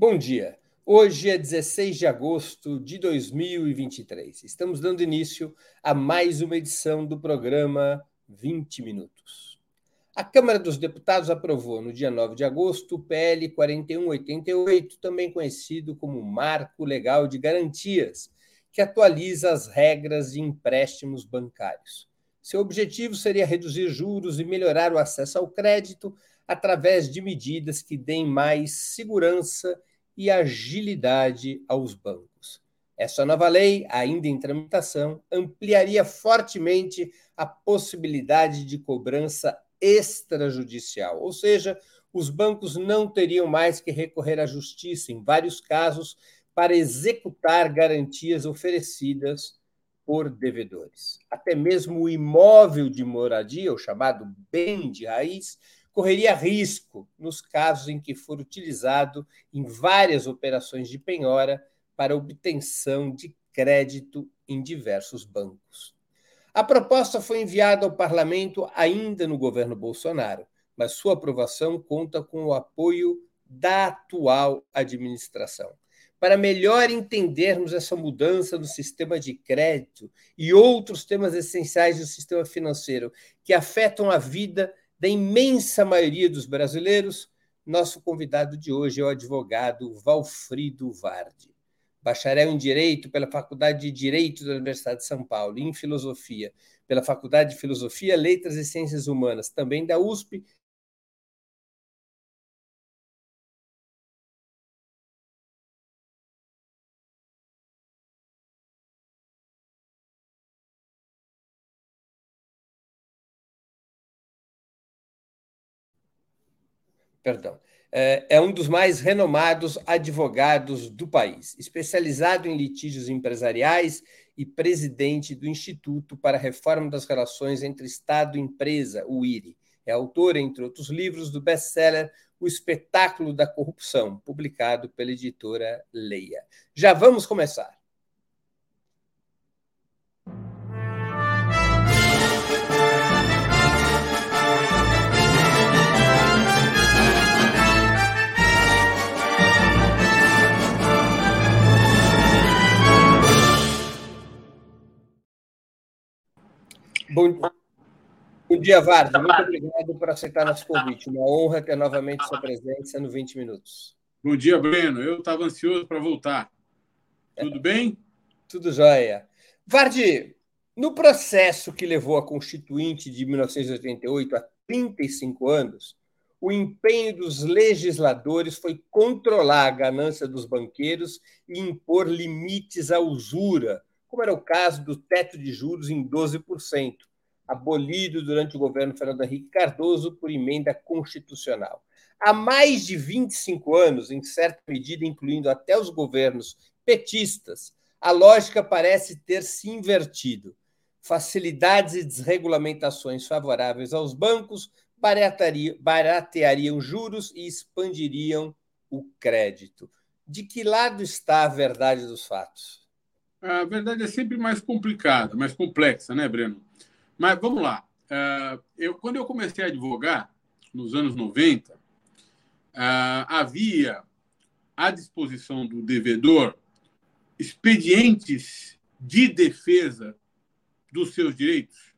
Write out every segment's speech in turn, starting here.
Bom dia. Hoje é 16 de agosto de 2023. Estamos dando início a mais uma edição do programa 20 Minutos. A Câmara dos Deputados aprovou no dia 9 de agosto o PL 4188, também conhecido como Marco Legal de Garantias, que atualiza as regras de empréstimos bancários. Seu objetivo seria reduzir juros e melhorar o acesso ao crédito através de medidas que deem mais segurança e agilidade aos bancos. Essa nova lei, ainda em tramitação, ampliaria fortemente a possibilidade de cobrança extrajudicial, ou seja, os bancos não teriam mais que recorrer à justiça em vários casos para executar garantias oferecidas por devedores. Até mesmo o imóvel de moradia, o chamado bem de raiz, correria risco nos casos em que for utilizado em várias operações de penhora para obtenção de crédito em diversos bancos. A proposta foi enviada ao parlamento ainda no governo Bolsonaro, mas sua aprovação conta com o apoio da atual administração. Para melhor entendermos essa mudança no sistema de crédito e outros temas essenciais do sistema financeiro que afetam a vida da imensa maioria dos brasileiros, nosso convidado de hoje é o advogado Valfrido Vardi. Bacharel em Direito pela Faculdade de Direito da Universidade de São Paulo em Filosofia pela Faculdade de Filosofia, Letras e Ciências Humanas, também da USP, perdão, é, é um dos mais renomados advogados do país, especializado em litígios empresariais e presidente do Instituto para a Reforma das Relações entre Estado e Empresa, o IRI. É autor, entre outros livros, do best-seller O Espetáculo da Corrupção, publicado pela editora Leia. Já vamos começar. Bom, bom dia, Varda. Muito obrigado por aceitar nosso convite. Uma honra ter novamente sua presença no 20 Minutos. Bom dia, Breno. Eu estava ansioso para voltar. Tudo bem? Tudo jóia. Vardi, no processo que levou a Constituinte de 1988 a 35 anos, o empenho dos legisladores foi controlar a ganância dos banqueiros e impor limites à usura, como era o caso do teto de juros em 12%, abolido durante o governo Fernando Henrique Cardoso por emenda constitucional. Há mais de 25 anos, em certa medida incluindo até os governos petistas, a lógica parece ter se invertido. Facilidades e desregulamentações favoráveis aos bancos barateariam juros e expandiriam o crédito. De que lado está a verdade dos fatos? A verdade é sempre mais complicada, mais complexa, né, Breno? Mas vamos lá. É, eu, quando eu comecei a advogar, nos anos 90, é, havia à disposição do devedor expedientes de defesa dos seus direitos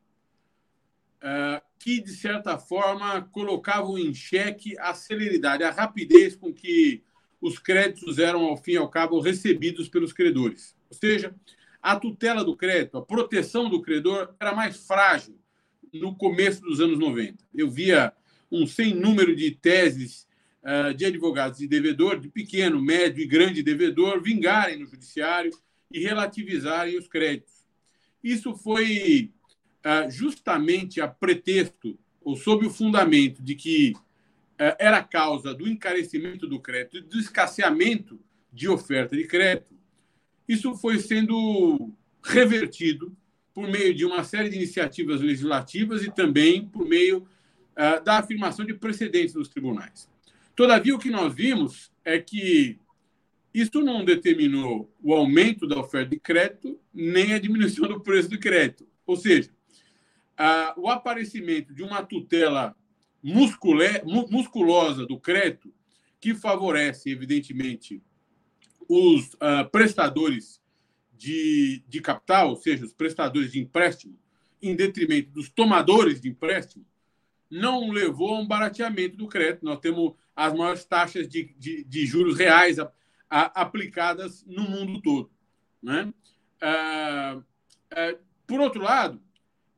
é, que, de certa forma, colocavam em xeque a celeridade, a rapidez com que os créditos eram, ao fim e ao cabo, recebidos pelos credores. Ou seja, a tutela do crédito, a proteção do credor era mais frágil no começo dos anos 90. Eu via um sem número de teses uh, de advogados de devedor, de pequeno, médio e grande devedor, vingarem no judiciário e relativizarem os créditos. Isso foi uh, justamente a pretexto ou sob o fundamento de que uh, era causa do encarecimento do crédito e do escasseamento de oferta de crédito isso foi sendo revertido por meio de uma série de iniciativas legislativas e também por meio uh, da afirmação de precedentes nos tribunais. Todavia, o que nós vimos é que isso não determinou o aumento da oferta de crédito nem a diminuição do preço do crédito. Ou seja, uh, o aparecimento de uma tutela musculosa do crédito que favorece, evidentemente, os uh, prestadores de, de capital, ou seja, os prestadores de empréstimo, em detrimento dos tomadores de empréstimo, não levou a um barateamento do crédito. Nós temos as maiores taxas de, de, de juros reais a, a, aplicadas no mundo todo. Né? Ah, ah, por outro lado,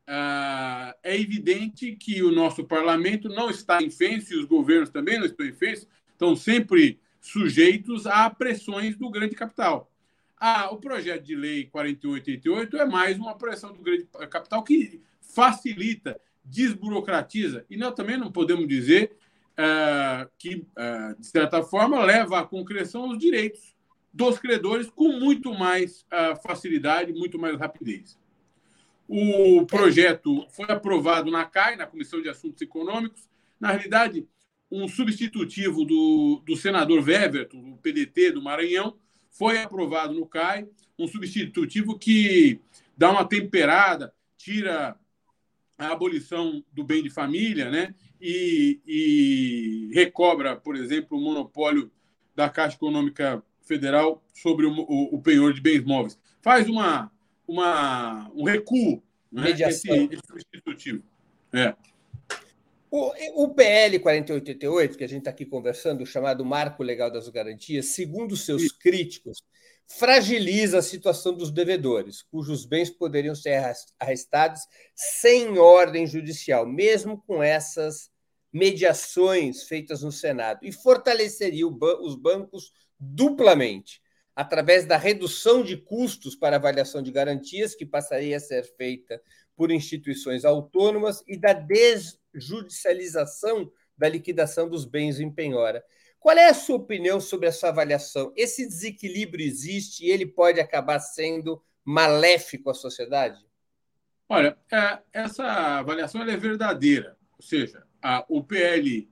ah, é evidente que o nosso parlamento não está em fênix, e os governos também não estão em fênix, estão sempre sujeitos a pressões do grande capital. Ah, o projeto de lei 4888 é mais uma pressão do grande capital que facilita, desburocratiza. E nós também não podemos dizer uh, que, uh, de certa forma, leva à concreção os direitos dos credores com muito mais uh, facilidade, muito mais rapidez. O projeto foi aprovado na CAI, na Comissão de Assuntos Econômicos. Na realidade, um substitutivo do, do senador Weverton, do PDT do Maranhão, foi aprovado no CAI, um substitutivo que dá uma temperada, tira a abolição do bem de família, né? E, e recobra, por exemplo, o monopólio da Caixa Econômica Federal sobre o, o, o penhor de bens móveis. Faz uma, uma, um recuo né? esse, esse substitutivo. É. O, o PL 4888, que a gente está aqui conversando, o chamado Marco Legal das Garantias, segundo seus críticos, fragiliza a situação dos devedores, cujos bens poderiam ser arrestados sem ordem judicial, mesmo com essas mediações feitas no Senado, e fortaleceria os bancos duplamente, através da redução de custos para avaliação de garantias, que passaria a ser feita por instituições autônomas, e da des judicialização da liquidação dos bens em penhora. Qual é a sua opinião sobre essa avaliação? Esse desequilíbrio existe e ele pode acabar sendo maléfico à sociedade? Olha, é, essa avaliação é verdadeira, ou seja, a, o PL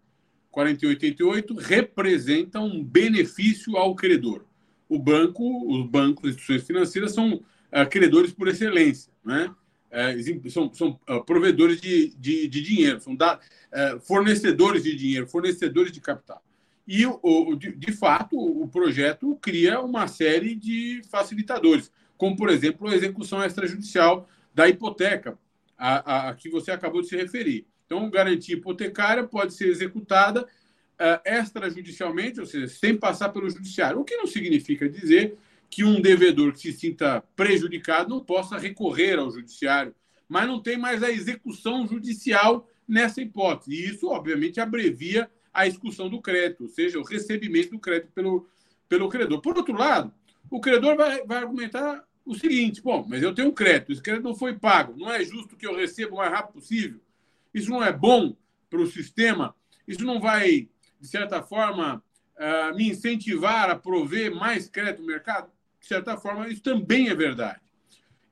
4888 representa um benefício ao credor. O banco, os bancos, as instituições financeiras são é, credores por excelência, né? É, são, são uh, provedores de, de, de, dinheiro, são da, uh, fornecedores de dinheiro, fornecedores de capital. E, o, de, de, fato, o projeto cria uma série de facilitadores, como, por exemplo, a execução extrajudicial da hipoteca, a, a, a que você acabou de se referir. Então, garantia hipotecária pode ser executada uh, extrajudicialmente, ou seja, sem passar pelo judiciário, o que não significa dizer que um devedor que se sinta prejudicado não possa recorrer ao judiciário, mas não tem mais a execução judicial nessa hipótese. E isso, obviamente, abrevia a execução do crédito, ou seja, o recebimento do crédito pelo, pelo credor. Por outro lado, o credor vai, vai argumentar o seguinte: bom, mas eu tenho um crédito, esse crédito não foi pago, não é justo que eu receba o mais rápido possível. Isso não é bom para o sistema, isso não vai, de certa forma, uh, me incentivar a prover mais crédito no mercado de certa forma, isso também é verdade.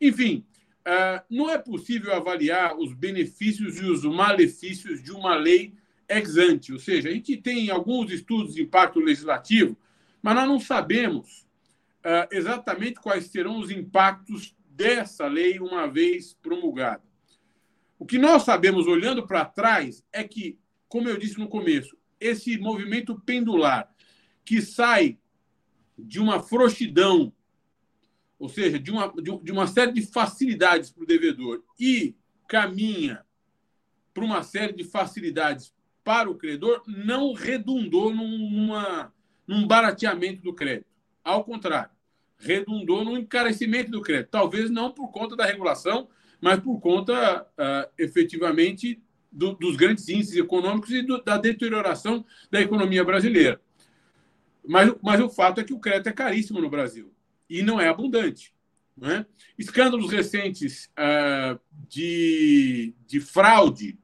Enfim, ah, não é possível avaliar os benefícios e os malefícios de uma lei ex ante, ou seja, a gente tem alguns estudos de impacto legislativo, mas nós não sabemos uh, exatamente quais serão os impactos dessa lei uma vez promulgada. O que nós sabemos olhando para trás é que, como eu disse no começo, esse movimento pendular que sai de uma frouxidão ou seja, de uma, de uma série de facilidades para o devedor e caminha para uma série de facilidades para o credor, não redundou numa, num barateamento do crédito. Ao contrário, redundou no encarecimento do crédito. Talvez não por conta da regulação, mas por conta, uh, efetivamente, do, dos grandes índices econômicos e do, da deterioração da economia brasileira. Mas, mas o fato é que o crédito é caríssimo no Brasil e não é abundante. Né? Escândalos recentes uh, de, de fraude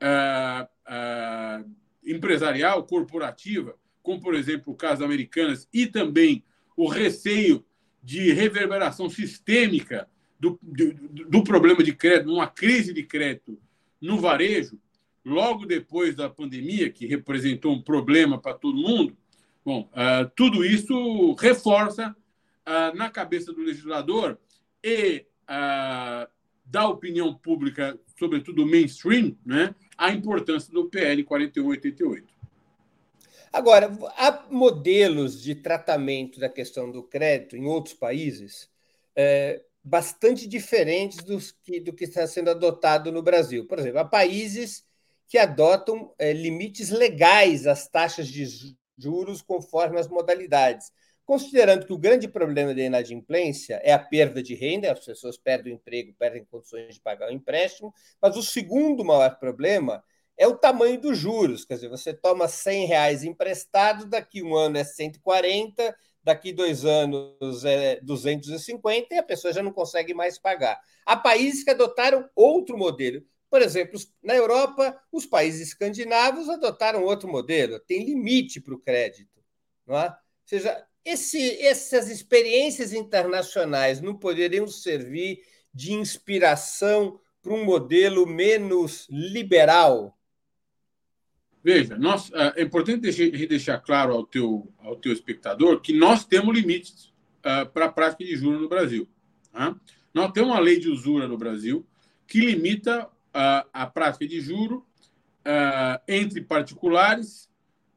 uh, uh, empresarial, corporativa, como, por exemplo, o caso Americanas, e também o receio de reverberação sistêmica do, do, do problema de crédito, uma crise de crédito no varejo, logo depois da pandemia, que representou um problema para todo mundo, bom, tudo isso reforça ah, na cabeça do legislador e ah, da opinião pública, sobretudo mainstream, né, a importância do PL 4188. Agora, há modelos de tratamento da questão do crédito em outros países é, bastante diferentes dos que, do que está sendo adotado no Brasil. Por exemplo, há países que adotam é, limites legais às taxas de juros conforme as modalidades, considerando que o grande problema da inadimplência é a perda de renda, as pessoas perdem o emprego, perdem condições de pagar o empréstimo, mas o segundo maior problema é o tamanho dos juros. Quer dizer, você toma 100 reais emprestado, daqui um ano é 140, daqui dois anos é 250 e a pessoa já não consegue mais pagar. Há países que adotaram outro modelo. Por exemplo, na Europa, os países escandinavos adotaram outro modelo, tem limite para o crédito. Não é? Ou seja, esse, essas experiências internacionais não poderiam servir de inspiração para um modelo menos liberal Veja, nós, é, é importante deixar, claro ao teu, ao teu espectador que nós temos limites uh, para a prática de juros no Brasil. Tá? Nós temos uma lei de usura no Brasil que limita uh, a prática de juro entre particulares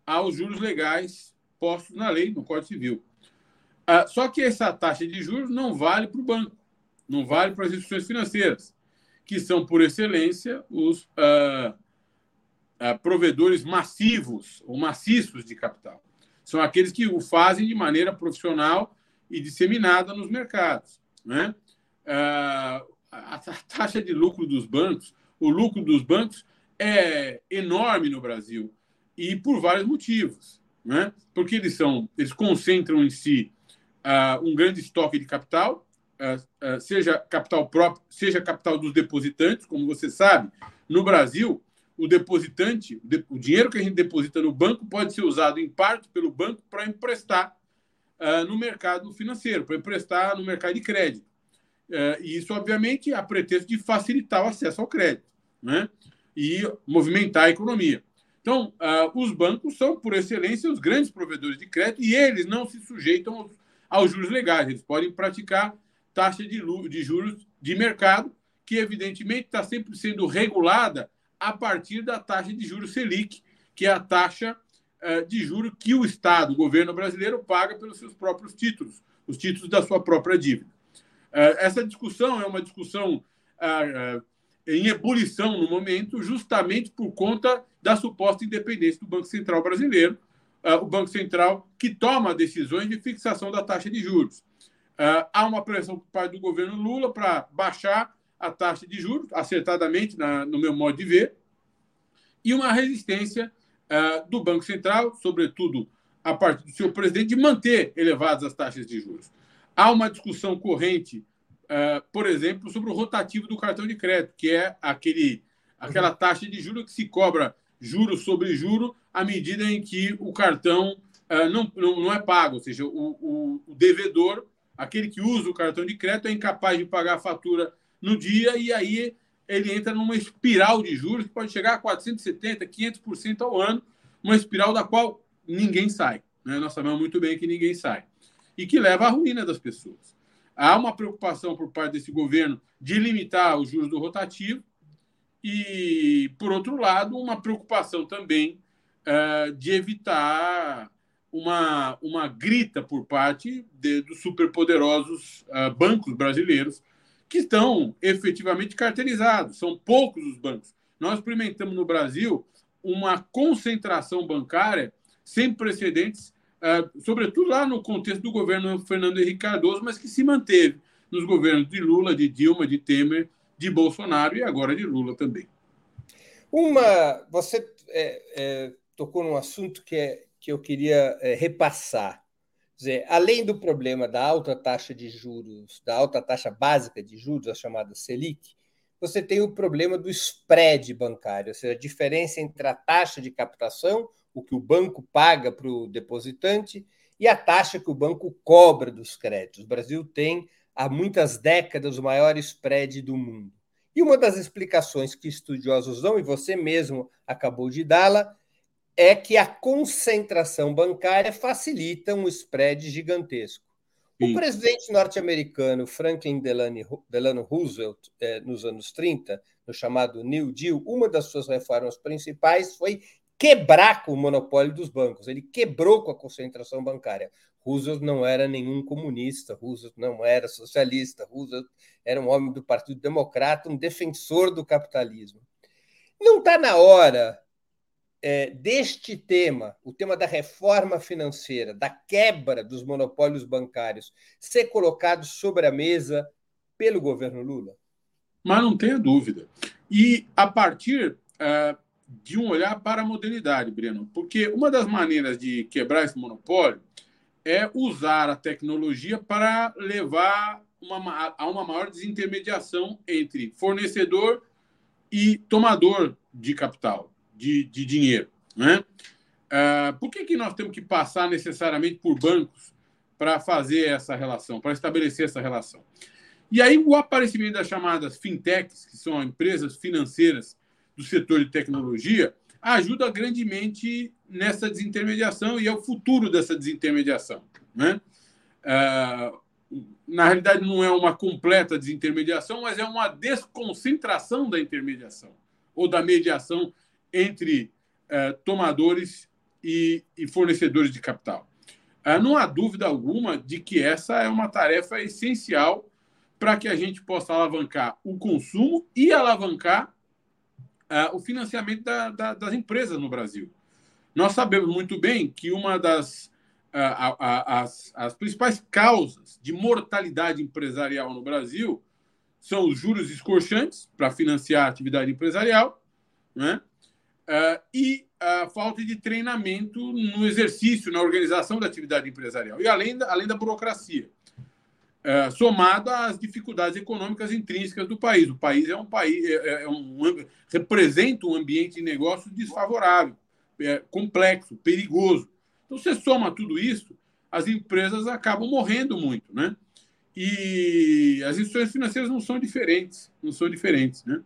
aos juros legais postos na lei, no Código Civil. só que essa taxa de juros não vale para o banco, não vale para as instituições financeiras, que são, por excelência, os uh, provedores massivos ou maciços de capital. São aqueles que o fazem de maneira profissional e disseminada nos mercados. Né? Uh, a taxa de lucro dos bancos, o lucro dos bancos é enorme no Brasil e por vários motivos, né? Porque eles são, eles concentram em si uh, um grande estoque de capital, uh, uh, seja capital próprio, seja capital dos depositantes, como você sabe, no Brasil o depositante, o dinheiro que a gente deposita no banco pode ser usado em parte pelo banco para emprestar no mercado financeiro, para emprestar no mercado de crédito. E isso, obviamente, a pretexto de facilitar o acesso ao crédito né? e movimentar a economia. Então, uh, os bancos são, por excelência, os grandes provedores de crédito e eles não se sujeitam aos, aos juros legais. Eles podem praticar taxa de, de juros de mercado, que, evidentemente, está sempre sendo regulada a partir da taxa de juros Selic, que é a taxa uh, de juros que o Estado, o governo brasileiro, paga pelos seus próprios títulos, os títulos da sua própria dívida. Uh, essa discussão é uma discussão em ebulição no momento, justamente por conta da suposta independência do Banco Central brasileiro, o Banco Central que toma decisões de fixação da taxa de juros. há uma pressão por parte do governo Lula para baixar a taxa de juros, acertadamente, na, no meu modo de ver, e uma resistência uh, do Banco Central, sobretudo a partir do seu presidente, de manter elevadas as taxas de juros. Há uma discussão corrente, uh, por exemplo, sobre o rotativo do cartão de crédito, que é aquele, aquela uhum. taxa de juros que se cobra juro sobre juro à medida em que o cartão uh, não, não, não, é pago, ou seja, o, o, o devedor, aquele que usa o cartão de crédito, é incapaz de pagar a fatura no dia e aí ele entra numa espiral de juros que pode chegar a 470, 500% ao ano, uma espiral da qual ninguém sai. Né? Nós sabemos muito bem que ninguém sai. E que leva à ruína das pessoas. Há uma preocupação por parte desse governo de limitar os juros do rotativo e, por outro lado, uma preocupação também uh, de evitar uma, uma grita por parte de, dos superpoderosos uh, bancos brasileiros que estão efetivamente cartelizados. São poucos os bancos. Nós experimentamos no Brasil uma concentração bancária sem precedentes, sobretudo lá no contexto do governo Fernando Henrique Cardoso, mas que se manteve nos governos de Lula, de Dilma, de Temer, de Bolsonaro e agora de Lula também. Uma, você é, é, tocou num assunto que, é, que eu queria é, repassar dizer, além do problema da alta taxa de juros, da alta taxa básica de juros, a chamada Selic, você tem o problema do spread bancário, ou seja, a diferença entre a taxa de captação, o que o banco paga para o depositante, e a taxa que o banco cobra dos créditos. O Brasil tem, há muitas décadas, o maior spread do mundo. E uma das explicações que estudiosos dão, e você mesmo acabou de dá-la, é que a concentração bancária facilita um spread gigantesco. Sim. O presidente norte-americano Franklin Delano Roosevelt, eh, nos anos 30, no chamado New Deal, uma das suas reformas principais foi quebrar com o monopólio dos bancos. Ele quebrou com a concentração bancária. Roosevelt não era nenhum comunista, Roosevelt não era socialista, Roosevelt era um homem do Partido Democrata, um defensor do capitalismo. Não está na hora é, deste tema, o tema da reforma financeira, da quebra dos monopólios bancários, ser colocado sobre a mesa pelo governo Lula? Mas não tenha dúvida. E a partir uh, de um olhar para a modernidade, Breno, porque uma das maneiras de quebrar esse monopólio é usar a tecnologia para levar uma, a uma maior desintermediação entre fornecedor e tomador de capital, de, de dinheiro. Né? Uh, por que, que nós temos que passar necessariamente por bancos para fazer essa relação, para estabelecer essa relação? E aí o aparecimento das chamadas fintechs, que são empresas financeiras do setor de tecnologia, ajuda grandemente nessa desintermediação e é o futuro dessa desintermediação. Né? Uh, na realidade, não é uma completa desintermediação, mas é uma desconcentração da intermediação ou da mediação entre uh, tomadores e, fornecedores de capital. Uh, não há dúvida alguma de que essa é uma tarefa essencial para que a gente possa alavancar o consumo e alavancar uh, o financiamento da, da, das empresas no Brasil. Nós sabemos muito bem que uma das uh, as, as principais causas de mortalidade empresarial no Brasil são os juros escorchantes para financiar a atividade empresarial né? Uh, e a falta de treinamento no exercício, na organização da atividade empresarial, e além da, além da burocracia. É, somado às dificuldades econômicas intrínsecas do país. O país é um país é, é, é um, representa um ambiente de negócio desfavorável, é, complexo, perigoso. Então você soma tudo isso, as empresas acabam morrendo muito, né? E as instituições financeiras não são diferentes, não são diferentes, né?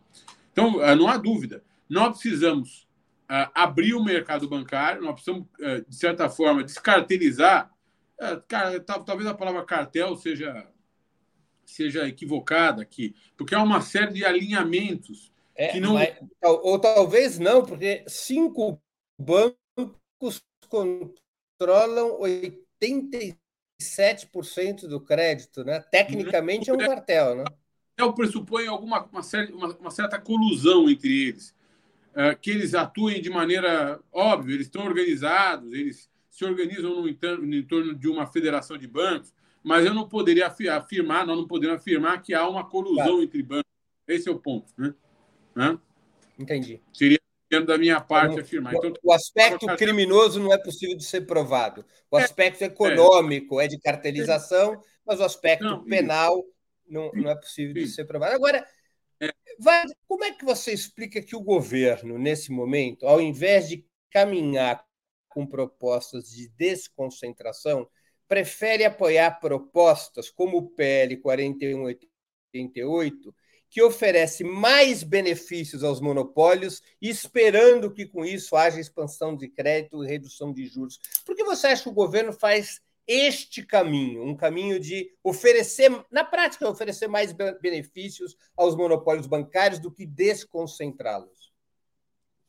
Então é, não há dúvida, nós precisamos uh, abrir o mercado bancário, nós precisamos uh, de certa forma descartelizar é, cara, talvez a palavra cartel seja seja equivocada aqui, porque há uma série de alinhamentos é, que não mas, ou talvez não, porque cinco bancos controlam 87% do crédito, né? Tecnicamente é um cartel, né? Eu pressupõe alguma uma, série, uma, uma certa colusão entre eles, é, que eles atuem de maneira óbvia, eles estão organizados, eles se organizam no entorno, no entorno de uma federação de bancos, mas eu não poderia afirmar, nós não podemos afirmar que há uma colusão claro. entre bancos. Esse é o ponto. Né? né? Entendi. Seria da minha parte então, afirmar. Então, o aspecto criminoso não é possível de ser provado. O é, aspecto é, econômico é, é de cartelização, é, mas o aspecto não, penal não, não é possível de ser provado. Agora, é. vai, como é que você explica que o governo, nesse momento, ao invés de caminhar com propostas de desconcentração, prefere apoiar propostas como o PL 4188, que oferece mais benefícios aos monopólios, esperando que com isso haja expansão de crédito e redução de juros. Por que você acha que o governo faz este caminho, um caminho de oferecer, na prática, oferecer mais benefícios aos monopólios bancários do que desconcentrá-los?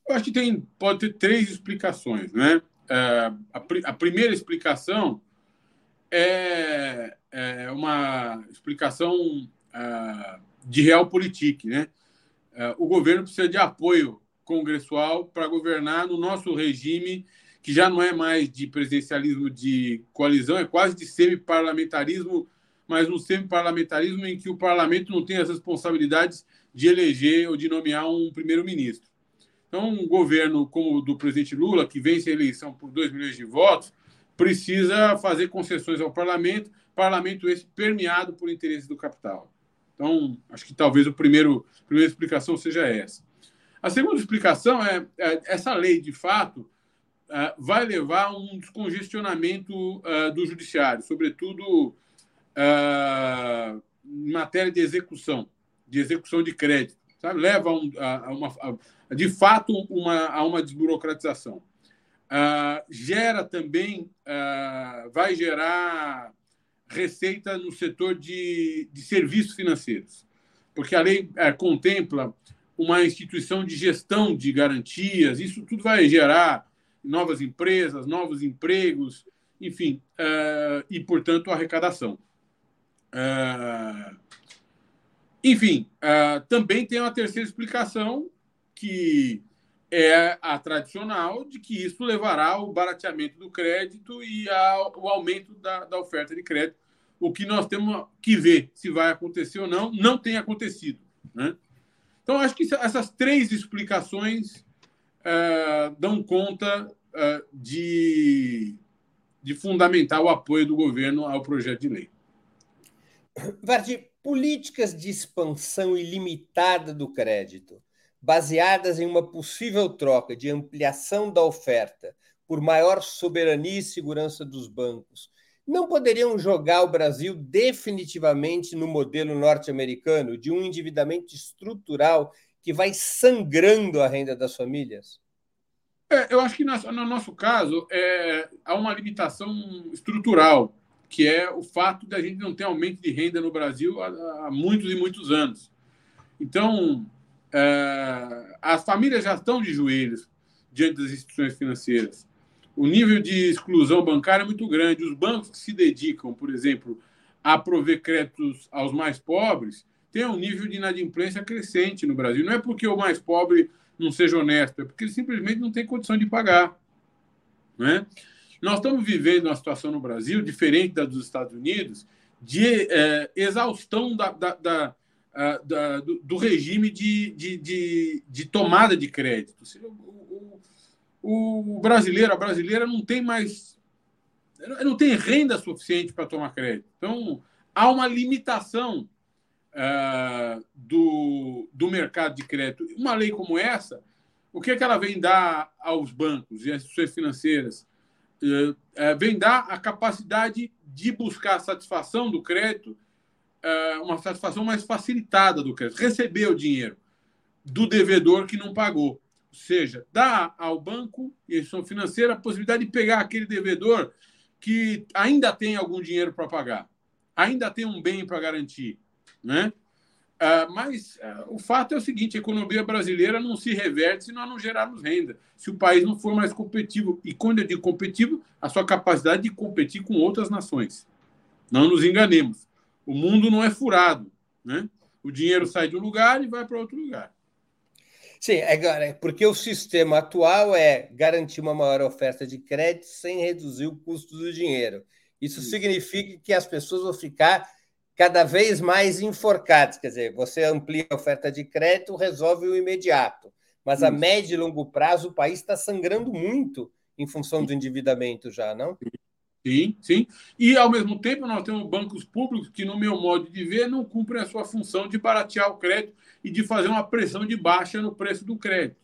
Eu acho que tem, pode ter três explicações, né? É, a, a, primeira explicação é, é uma explicação uh, de realpolitik. Né? Uh, o governo precisa de apoio congressual para governar no nosso regime, que já não é mais de presidencialismo de coalizão, é quase de semi-parlamentarismo, mas um semi-parlamentarismo em que o parlamento não tem as responsabilidades de eleger ou de nomear um primeiro-ministro. Então, um governo como o do presidente Lula, que vence a eleição por 2 milhões de votos, precisa fazer concessões ao parlamento, parlamento esse permeado por interesses do capital. Então, acho que talvez o primeiro, a primeira explicação seja essa. A segunda explicação é, é essa lei, de fato, é, vai levar a um descongestionamento é, do judiciário, sobretudo é, em matéria de execução, de execução de crédito. Sabe? Leva a, um, a, a uma, de fato uma, a uma desburocratização. Uh, gera também, uh, vai gerar receita no setor de, de serviços financeiros, porque a lei uh, contempla uma instituição de gestão de garantias. Isso tudo vai gerar novas empresas, novos empregos, enfim, uh, e, portanto, arrecadação. Enfim, também tem uma terceira explicação, que é a tradicional, de que isso levará ao barateamento do crédito e ao aumento da, da oferta de crédito. O que nós temos que ver se vai acontecer ou não, não tem acontecido. Né? Então, acho que essas três explicações uh, dão conta uh, de, de fundamentar o apoio do governo ao projeto de lei. Vardi, políticas de expansão ilimitada do crédito, baseadas em uma possível troca de ampliação da oferta por maior soberania e segurança dos bancos, não poderiam jogar o Brasil definitivamente no modelo norte-americano de um endividamento estrutural que vai sangrando a renda das famílias? É, eu acho que no nosso caso é, há uma limitação estrutural, que é o fato de a gente não ter aumento de renda no Brasil há, há muitos e muitos anos. Então, é, as famílias já estão de joelhos diante das instituições financeiras o nível de exclusão bancária é muito grande. Os bancos que se dedicam, por exemplo, a prover créditos aos mais pobres, têm um nível de inadimplência crescente no Brasil. Não é porque o mais pobre não seja honesto, é porque ele simplesmente não tem condição de pagar. Né? Nós estamos vivendo uma situação no Brasil, diferente da dos Estados Unidos, de é, exaustão da, da, da, da do, do, regime de, de, de, de, tomada de crédito. O, o brasileiro, a brasileira não tem mais. não tem renda suficiente para tomar crédito. Então, há uma limitação uh, do, do mercado de crédito. Uma lei como essa, o que, é que ela vem dar aos bancos e às instituições financeiras? Uh, uh, vem dar a capacidade de buscar a satisfação do crédito, uma satisfação mais facilitada do crédito, receber o dinheiro do devedor que não pagou seja, dá ao banco e instituição financeira a possibilidade de pegar aquele devedor que ainda tem algum dinheiro para pagar, ainda tem um bem para garantir, né? Ah, mas ah, o fato é o seguinte: a economia brasileira não se reverte se nós não gerarmos renda, se o país não for mais competitivo. E quando eu digo competitivo, a sua capacidade de competir com outras nações. Não nos enganemos. O mundo não é furado. Né? O dinheiro sai de um lugar e vai para outro lugar. Sim, agora, porque o sistema atual é garantir uma maior oferta de crédito sem reduzir o custo do dinheiro. Isso, Isso. significa que as pessoas vão ficar cada vez mais enforcadas. Quer dizer, você amplia a oferta de crédito, resolve o imediato. Mas Isso. a médio e longo prazo, o país está sangrando muito em função do endividamento já, não? Sim, sim. E, ao mesmo tempo, nós temos bancos públicos que, no meu modo de ver, não cumprem a sua função de baratear o crédito e de fazer uma pressão de baixa no preço do crédito.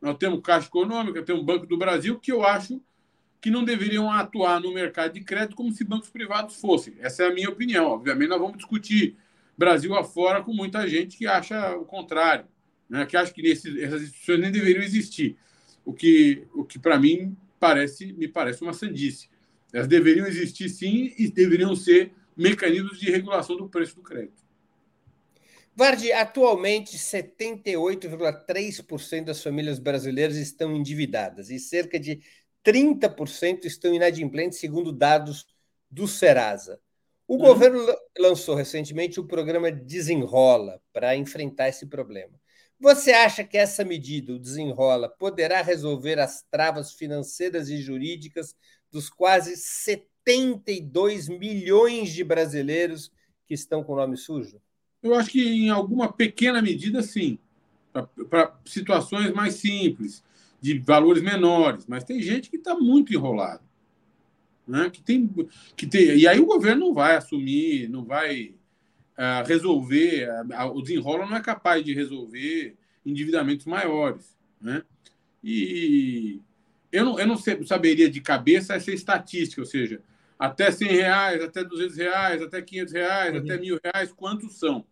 Nós temos Caixa Econômica, temos Banco do Brasil, que eu acho que não deveriam atuar no mercado de crédito como se bancos privados fossem. Essa é a minha opinião. Obviamente, nós vamos discutir Brasil afora com muita gente que acha o contrário, né? que acha que essas instituições nem deveriam existir. O que, o que para mim, parece, me parece uma sandice. Elas deveriam existir sim e deveriam ser mecanismos de regulação do preço do crédito. Vardi, atualmente 78,3% das famílias brasileiras estão endividadas e cerca de 30% estão inadimplentes, segundo dados do Serasa. O uhum. governo lançou recentemente o programa Desenrola para enfrentar esse problema. Você acha que essa medida, o Desenrola, poderá resolver as travas financeiras e jurídicas dos quase 72 milhões de brasileiros que estão com o nome sujo? Eu acho que em alguma pequena medida, sim. Para situações mais simples, de valores menores. Mas tem gente que está muito enrolado. Né? Que tem, que tem, e aí o governo não vai assumir, não vai uh, resolver. Uh, o desenrola não é capaz de resolver endividamentos maiores. Né? E eu não, eu não saberia de cabeça essa estatística, ou seja, até 100 reais, até 200 reais, até 500 reais, uhum. até mil reais, quantos são?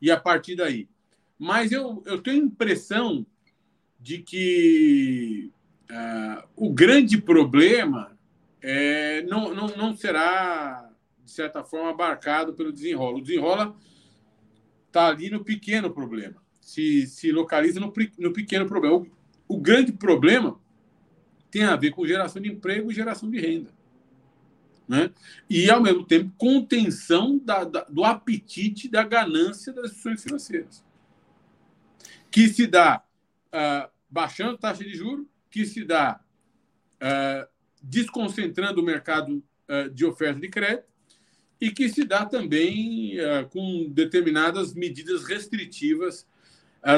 E a partir daí. Mas eu, eu tenho a impressão de que uh, o grande problema é, não, não, não será, de certa forma, abarcado pelo desenrola. O desenrola está ali no pequeno problema. se, se localiza no, no pequeno problema. O, o grande problema tem a ver com geração de emprego e geração de renda. Né? E, ao mesmo tempo, contenção da, da, do apetite da ganância das instituições financeiras, que se dá uh, baixando taxa de juros, que se dá uh, desconcentrando o mercado uh, de oferta de crédito e que se dá também com determinadas medidas restritivas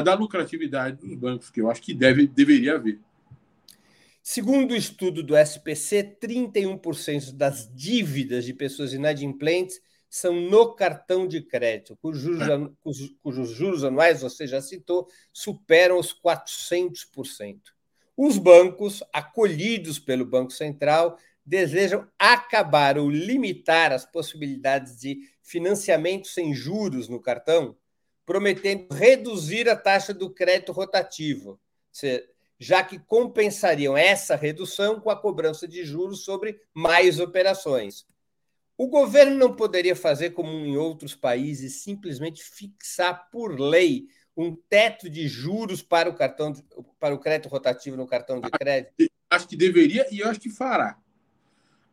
da lucratividade dos bancos, que eu acho que deve, deveria haver. Segundo o estudo do SPC, 31% das dívidas de pessoas inadimplentes são no cartão de crédito, cujos juros, cujos, cujos juros anuais, você já citou, superam os 400%. Os bancos, acolhidos pelo Banco Central, desejam acabar ou limitar as possibilidades de financiamento sem juros no cartão, prometendo reduzir a taxa do crédito rotativo, já que compensariam essa redução com a cobrança de juros sobre mais operações. O governo não poderia fazer como em outros países, simplesmente fixar por lei um teto de juros para o cartão de, para o crédito rotativo no cartão de crédito? Acho que deveria e eu acho que fará.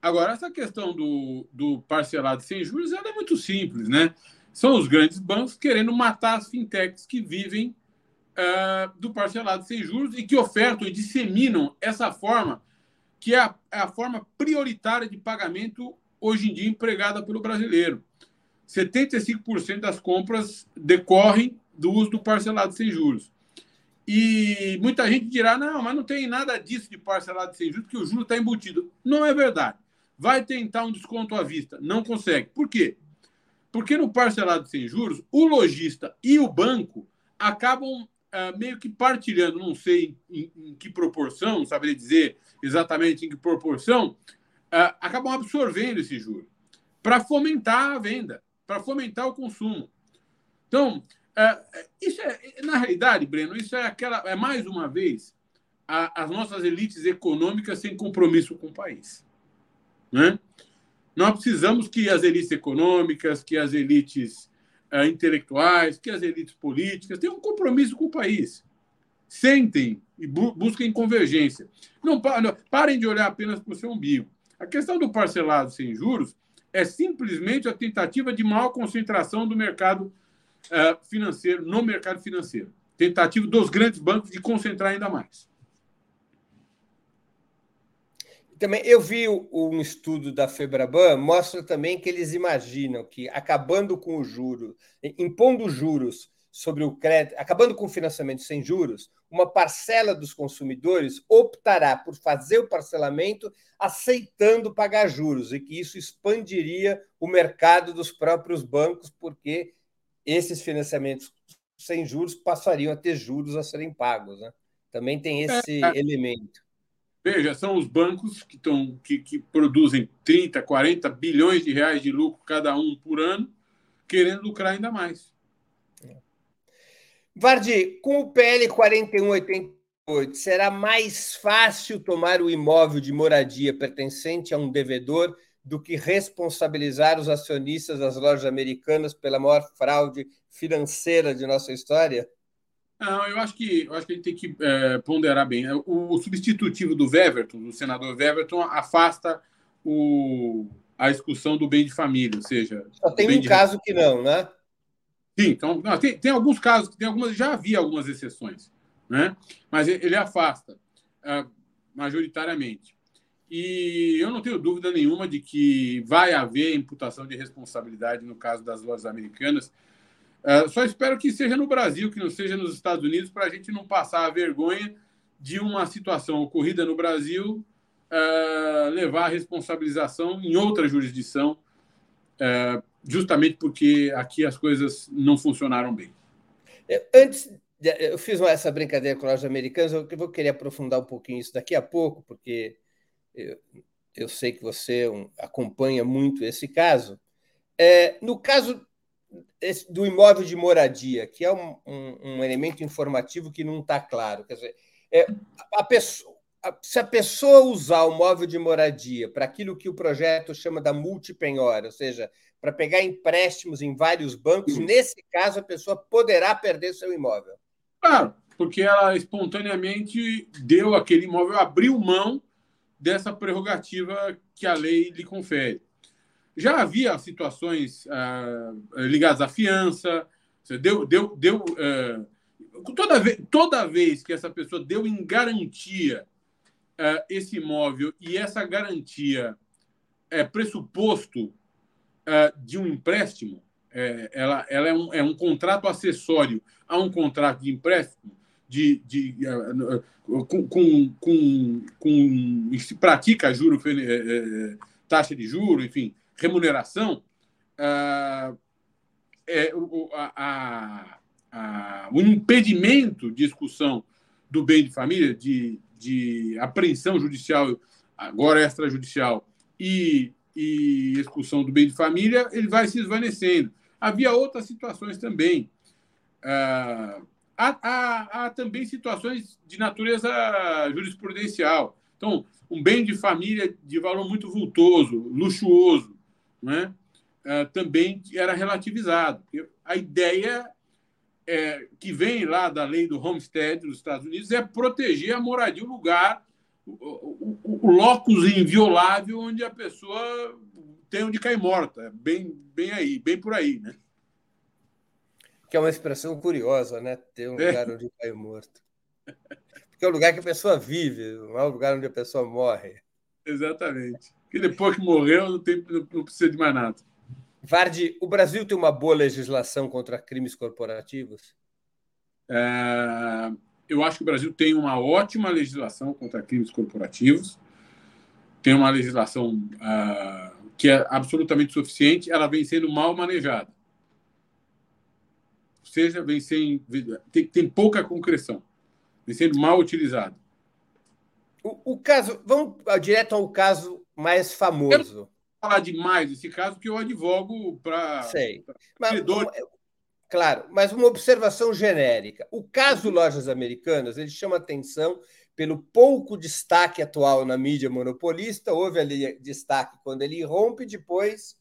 Agora, essa questão do, do parcelado sem juros ela é muito simples, né? São os grandes bancos querendo matar as fintechs que vivem uh, do parcelado sem juros e que ofertam e disseminam essa forma, que é a, é a forma prioritária de pagamento hoje em dia empregada pelo brasileiro. 75% das compras decorrem do uso do parcelado sem juros. E muita gente dirá: não, mas não tem nada disso de parcelado sem juros, porque o juro está embutido. Não é verdade. Vai tentar um desconto à vista, não consegue. Por quê? Porque no parcelado sem juros, o lojista e o banco acabam uh, meio que partilhando, não sei em, em, que proporção, não saberia dizer exatamente em que proporção, uh, acabam absorvendo esse juro para fomentar a venda, para fomentar o consumo. Então, uh, isso é, na realidade, Breno, isso é aquela, é mais uma vez a, as nossas elites econômicas sem compromisso com o país, né? Nós precisamos que as elites econômicas, que as elites uh, intelectuais, que as elites políticas tenham um compromisso com o país. Sentem e bu busquem convergência. Não, não, parem de olhar apenas para o seu umbigo. A questão do parcelado sem juros é simplesmente a tentativa de maior concentração do mercado uh, financeiro, no mercado financeiro. Tentativa dos grandes bancos de concentrar ainda mais. Também eu vi um estudo da Febraban, mostra também que eles imaginam que acabando com o juro, impondo juros sobre o crédito, acabando com o financiamento sem juros, uma parcela dos consumidores optará por fazer o parcelamento aceitando pagar juros e que isso expandiria o mercado dos próprios bancos, porque esses financiamentos sem juros passariam a ter juros a serem pagos. Né? Também tem esse é, é. elemento. Veja, são os bancos que, tão, que, que produzem 30, 40 bilhões de reais de lucro cada um por ano, querendo lucrar ainda mais. Vardi, com o PL 4188, será mais fácil tomar o imóvel de moradia pertencente a um devedor do que responsabilizar os acionistas das lojas americanas pela maior fraude financeira de nossa história? Não, eu acho que, eu acho que a gente tem que é, ponderar bem. O, o, substitutivo do Weverton, do senador Weverton, afasta o, a discussão do bem de família, ou seja... Só tem um caso de... que não, né? Sim, então, não, tem, tem alguns casos, tem algumas, já havia algumas exceções, né? mas ele afasta uh, majoritariamente. E eu não tenho dúvida nenhuma de que vai haver imputação de responsabilidade no caso das lojas americanas, Uh, só espero que seja no Brasil, que não seja nos Estados Unidos, para a gente não passar a vergonha de uma situação ocorrida no Brasil uh, levar a responsabilização em outra jurisdição, uh, justamente porque aqui as coisas não funcionaram bem. Antes, eu fiz essa brincadeira com os americanos, eu vou querer aprofundar um pouquinho isso daqui a pouco, porque eu, eu sei que você acompanha muito esse caso. É, no caso do imóvel de moradia, que é um, um, um elemento informativo que não está claro. Quer dizer, é, a pessoa, a, se a pessoa usar o móvel de moradia para aquilo que o projeto chama da multipenhora, ou seja, para pegar empréstimos em vários bancos, nesse caso a pessoa poderá perder seu imóvel. Claro, porque ela espontaneamente deu aquele imóvel, abriu mão dessa prerrogativa que a lei lhe confere. Já havia situações ah, ligadas à fiança, deu, deu, deu ah, toda, vez, toda vez que essa pessoa deu em garantia ah, esse imóvel e essa garantia é pressuposto de um empréstimo, é, ela, ela é, um, é um contrato acessório. A um contrato de empréstimo, de, de, com, com, com, com, se pratica juro, é, taxa de juro, enfim, remuneração, uh, é, o, a, a, o impedimento de execução do bem de família, de, de apreensão judicial, agora extrajudicial, e, e execução do bem de família, ele vai se esvanecendo. Havia outras situações também. Uh, há, há, há, também situações de natureza jurisprudencial. Então, um bem de família de valor muito vultoso, luxuoso, né? Uh, também era relativizado. A ideia é, que vem lá da lei do Homestead dos Estados Unidos é proteger a moradia, o lugar, o, o, o locus inviolável onde a pessoa tem onde cair morta. Bem, bem aí, bem por aí, né? Que é uma expressão curiosa, né? Ter um é. lugar onde cai morto. Porque é o lugar que a pessoa vive, não é o lugar onde a pessoa morre. Exatamente. Porque depois que morreu, não, tem, não precisa de mais nada. Vardi, o Brasil tem uma boa legislação contra crimes corporativos? É, eu acho que o Brasil tem uma ótima legislação contra crimes corporativos. Tem uma legislação uh, que é absolutamente suficiente. Ela vem sendo mal manejada. Ou seja, vem sem, tem, tem pouca concreção. Vem sendo mal utilizada. O, o caso, vamos direto ao caso mais famoso falar demais desse caso, porque eu advogo para. Sei. Mas, claro, mas uma observação genérica. O caso Lojas Americanas ele chama atenção pelo pouco destaque atual na mídia monopolista. Houve ali destaque quando ele rompe, depois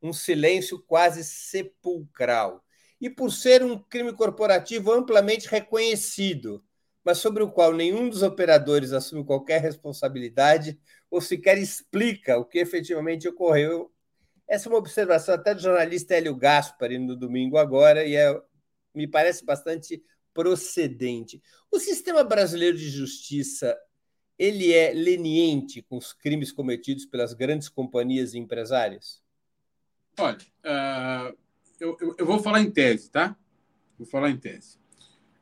um silêncio quase sepulcral. E por ser um crime corporativo amplamente reconhecido, mas sobre o qual nenhum dos operadores assume qualquer responsabilidade, ou sequer explica o que efetivamente ocorreu. Essa é uma observação até do jornalista Hélio Gaspari no domingo agora, e é, me parece bastante procedente. O sistema brasileiro de justiça ele é leniente com os crimes cometidos pelas grandes companhias e empresárias? Olha, uh, eu, eu, eu, vou falar em tese, tá? Vou falar em tese.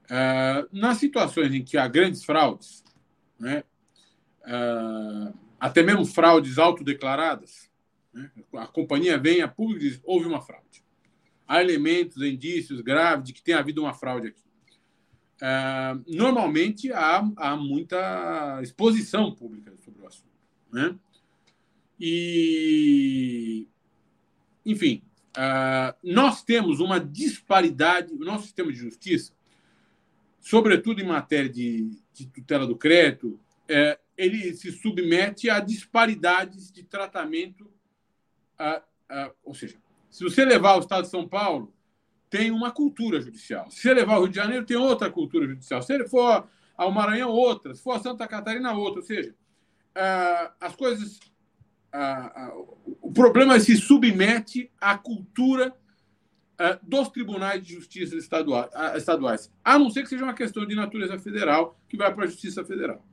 Uh, nas situações em que há grandes fraudes, né, uh, até mesmo fraudes autodeclaradas. Né? A companhia vem a público e diz: houve uma fraude. Há elementos, indícios graves de que tem havido uma fraude aqui. Uh, normalmente há, há muita exposição pública sobre o assunto. Né? E, enfim, nós temos uma disparidade, o nosso sistema de justiça, sobretudo em matéria de, de tutela do crédito, é, ele se submete a disparidades de tratamento. A, a, ou seja, se você levar o Estado de São Paulo, tem uma cultura judicial. Se você levar o Rio de Janeiro, tem outra cultura judicial. Se ele for ao Maranhão, outra. Se for a Santa Catarina, outra. Ou seja, as coisas. o problema se submete à cultura dos tribunais de justiça estaduais, a não ser que seja uma questão de natureza federal que vai para a Justiça Federal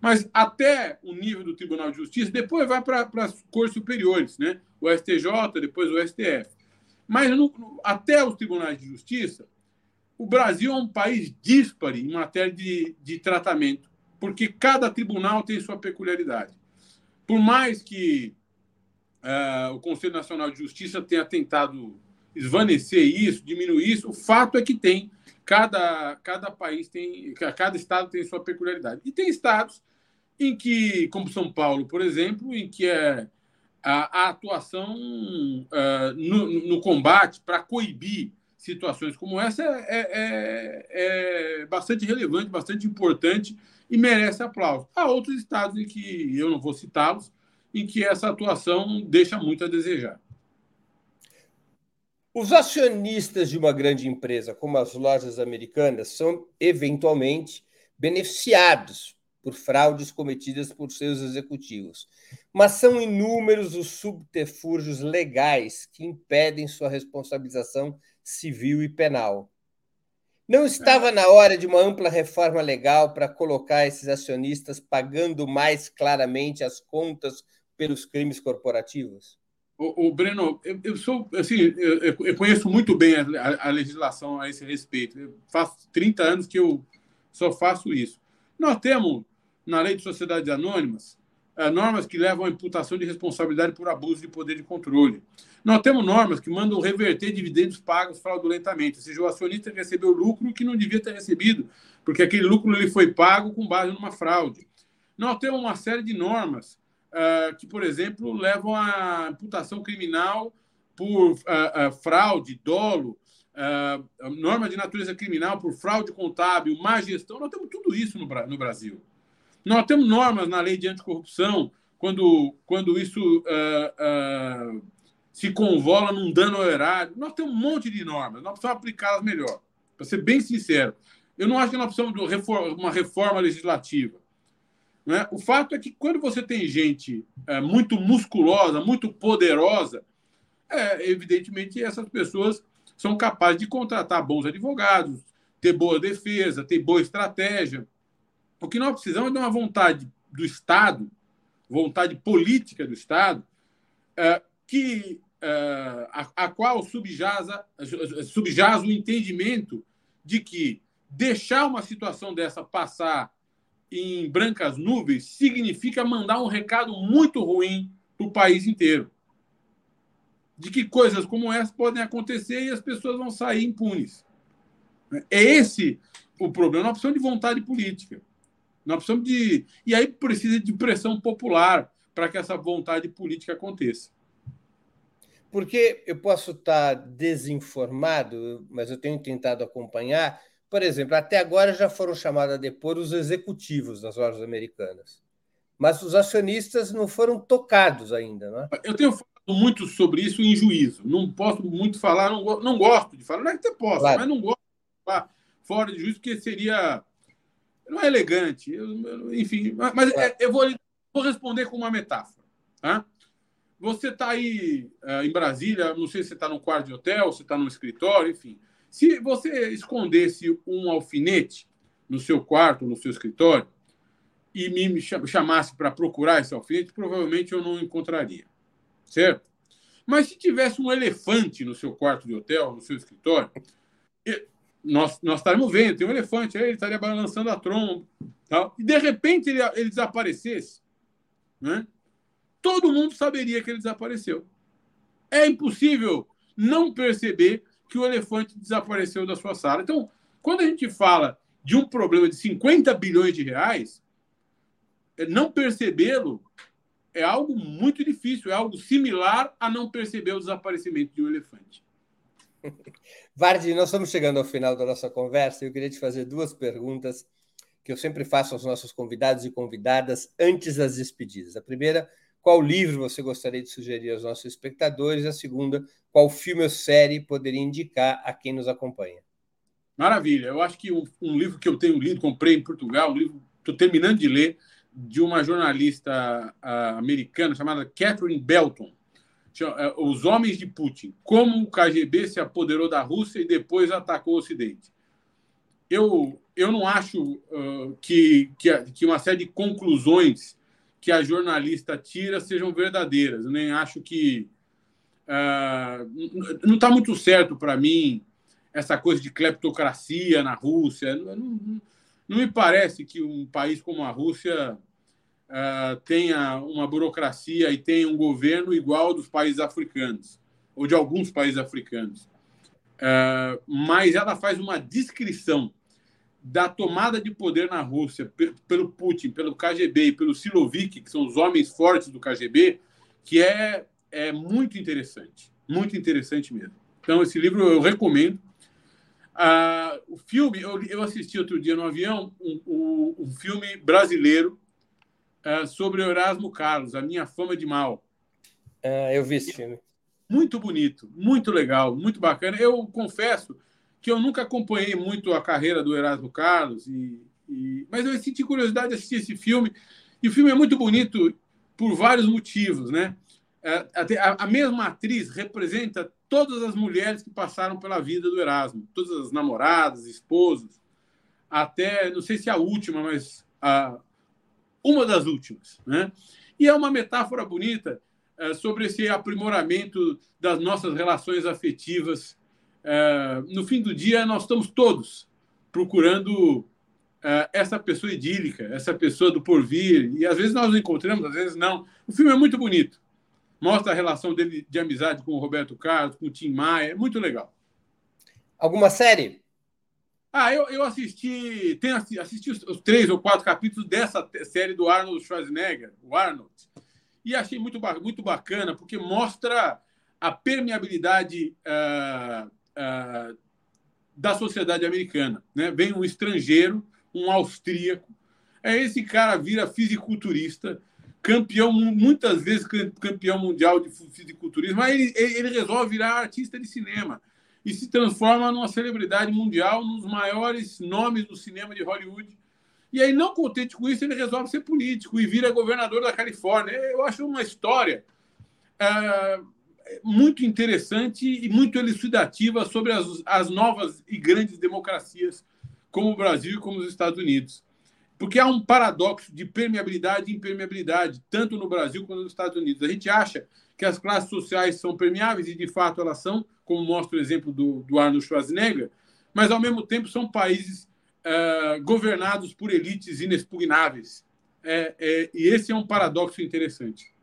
mas até o nível do Tribunal de Justiça, depois vai para as cores superiores, né? o STJ, depois o STF. Mas no, até os tribunais de justiça, o Brasil é um país díspare em matéria de, de tratamento, porque cada tribunal tem sua peculiaridade. Por mais que uh, o Conselho Nacional de Justiça tenha tentado esvanecer isso, diminuir isso, o fato é que tem cada, cada país tem, cada estado tem sua peculiaridade. E tem estados em que, como São Paulo, por exemplo, em que é a, a atuação uh, no, no, combate para coibir situações como essa é, é, é, é, bastante relevante, bastante importante e merece aplauso. Há outros estados em que eu não vou citá-los, em que essa atuação deixa muito a desejar. Os acionistas de uma grande empresa, como as lojas americanas, são eventualmente beneficiados por fraudes cometidas por seus executivos. Mas são inúmeros os subterfúgios legais que impedem sua responsabilização civil e penal. Não estava na hora de uma ampla reforma legal para colocar esses acionistas pagando mais claramente as contas pelos crimes corporativos? O, o Breno, eu, eu, sou assim, eu, eu conheço muito bem a, a, legislação a esse respeito. Eu faço 30 anos que eu só faço isso. Nós temos na lei de sociedades anônimas é, normas que levam à imputação de responsabilidade por abuso de poder de controle. Nós temos normas que mandam reverter dividendos pagos fraudulentamente, ou seja, o acionista recebeu lucro que não devia ter recebido, porque aquele lucro ele foi pago com base numa fraude. Nós temos uma série de normas uh, que, por exemplo, levam à imputação criminal por uh, uh, fraude, dolo, norma de natureza criminal por fraude contábil, má gestão. Nós temos tudo isso no, no Brasil. Nós temos normas na lei de anticorrupção quando, quando isso se convola num dano ao erário. Nós temos um monte de normas, nós precisamos aplicá-las melhor. Para ser bem sincero, eu não acho que nós precisamos de uma reforma legislativa. Né? O fato é que quando você tem gente é, muito musculosa, muito poderosa, é, evidentemente essas pessoas são capazes de contratar bons advogados, ter boa defesa, ter boa estratégia. O que nós precisamos é de uma vontade do Estado, vontade política do Estado, é, que uh, a, a, qual subjaza, subjaz o entendimento de que deixar uma situação dessa passar em brancas nuvens significa mandar um recado muito ruim para o país inteiro. De que coisas como essa podem acontecer e as pessoas vão sair impunes. É esse o problema. Nós precisamos de vontade política. Nós precisamos de. E aí precisa de pressão popular para que essa vontade política aconteça. Porque eu posso estar desinformado, mas eu tenho tentado acompanhar. Por exemplo, até agora já foram chamados a depor os executivos das lojas americanas. Mas os acionistas não foram tocados ainda, não é? Eu tenho falado muito sobre isso em juízo. Não posso muito falar, não, não gosto de falar. Não é que você possa, claro. mas não gosto de falar fora de juízo, porque seria. Não é elegante. Eu, enfim, mas claro. eu vou, vou responder com uma metáfora. Tá? Você está aí uh, em Brasília, não sei se você está no quarto de hotel, se está no escritório, enfim. Se você escondesse um alfinete no seu quarto, no seu escritório, e me chamasse para procurar esse alfinete, provavelmente eu não encontraria. Certo? Mas se tivesse um elefante no seu quarto de hotel, no seu escritório, nós, nós estaremos vendo, tem um elefante aí, ele estaria balançando a tromba, tal, e de repente ele, ele desaparecesse. Né? todo mundo saberia que ele desapareceu. É impossível não perceber que o elefante desapareceu da sua sala. Então, quando a gente fala de um problema de 50 bilhões de reais, é, não percebê-lo é algo muito difícil, é algo similar a não perceber o desaparecimento de um elefante. Vardy, nós estamos chegando ao final da nossa conversa e eu queria te fazer duas perguntas que eu sempre faço aos nossos convidados e convidadas antes das despedidas. A primeira, qual livro você gostaria de sugerir aos nossos espectadores? A segunda, qual filme ou série poderia indicar a quem nos acompanha? Maravilha. Eu acho que um, livro que eu tenho lido, comprei em Portugal, um livro estou terminando de ler, de uma jornalista uh, americana chamada Catherine Belton. Chama, uh, Os Homens de Putin. Como o KGB se apoderou da Rússia e depois atacou o Ocidente. Eu, eu não acho uh, que, que, que uma série de conclusões que a jornalista tira sejam verdadeiras. Eu nem acho que. Uh, não está muito certo para mim essa coisa de cleptocracia na Rússia. Não, não, não, me parece que um país como a Rússia uh, tenha uma burocracia e tenha um governo igual dos países africanos, ou de alguns países africanos. Uh, mas ela faz uma descrição da tomada de poder na Rússia pelo Putin, pelo KGB e pelo Silovik, que são os homens fortes do KGB, que é, é muito interessante. Muito interessante mesmo. Então, esse livro eu recomendo. Ah, o filme, eu, eu, assisti outro dia no avião um, um, um filme brasileiro ah, sobre Erasmo Carlos, A Minha Fama de Mal. Ah, eu vi esse filme. muito bonito, muito legal, muito bacana. Eu confesso que eu nunca acompanhei muito a carreira do Erasmo Carlos, e, e... mas eu senti curiosidade de assistir esse filme. E o filme é muito bonito por vários motivos, né? É, a, a mesma atriz representa todas as mulheres que passaram pela vida do Erasmo, todas as namoradas, esposas, até, não sei se a última, mas a, uma das últimas. Né? E é uma metáfora bonita é, sobre esse aprimoramento das nossas relações afetivas. É, no fim do dia, nós estamos todos procurando é, essa pessoa idílica, essa pessoa do porvir, e às vezes nós nos encontramos, às vezes não. O filme é muito bonito mostra a relação dele de amizade com o Roberto Carlos, com o Tim Maia, é muito legal. Alguma série? Ah, eu, eu assisti, tenho assisti os, os, três ou quatro capítulos dessa série do Arnold Schwarzenegger, o Arnold, e achei muito, muito bacana, porque mostra a permeabilidade uh, uh, da sociedade americana. Né? Vem um estrangeiro, um austríaco, é esse cara vira fisiculturista, campeão, muitas vezes campeão mundial de fisiculturismo, mas ele, ele resolve virar artista de cinema e se transforma numa celebridade mundial, nos maiores nomes do cinema de Hollywood. E aí, não contente com isso, ele resolve ser político e vira governador da Califórnia. Eu acho uma história é, muito interessante e muito elucidativa sobre as, as novas e grandes democracias, como o Brasil e como os Estados Unidos. Porque há um paradoxo de permeabilidade e impermeabilidade, tanto no Brasil quanto nos Estados Unidos. A gente acha que as classes sociais são permeáveis, e de fato elas são, como mostra o exemplo do, do Arnold Schwarzenegger, mas ao mesmo tempo são países uh, governados por elites inexpugnáveis. É, é, e esse é um paradoxo interessante.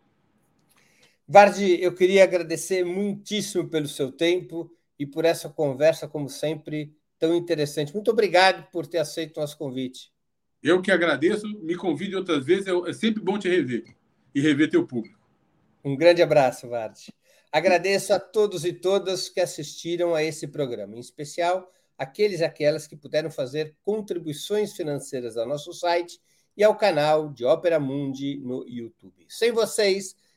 Vardi, eu queria agradecer muitíssimo pelo seu tempo e por essa conversa, como sempre, tão interessante. Muito obrigado por ter aceito o nosso convite. Eu que agradeço, me convide outras vezes, é sempre bom te rever e rever teu público. Um grande abraço, Varte. Agradeço a todos e todas que assistiram a esse programa, em especial aqueles e aquelas que puderam fazer contribuições financeiras ao nosso site e ao canal de Ópera Mundi no YouTube. Sem vocês,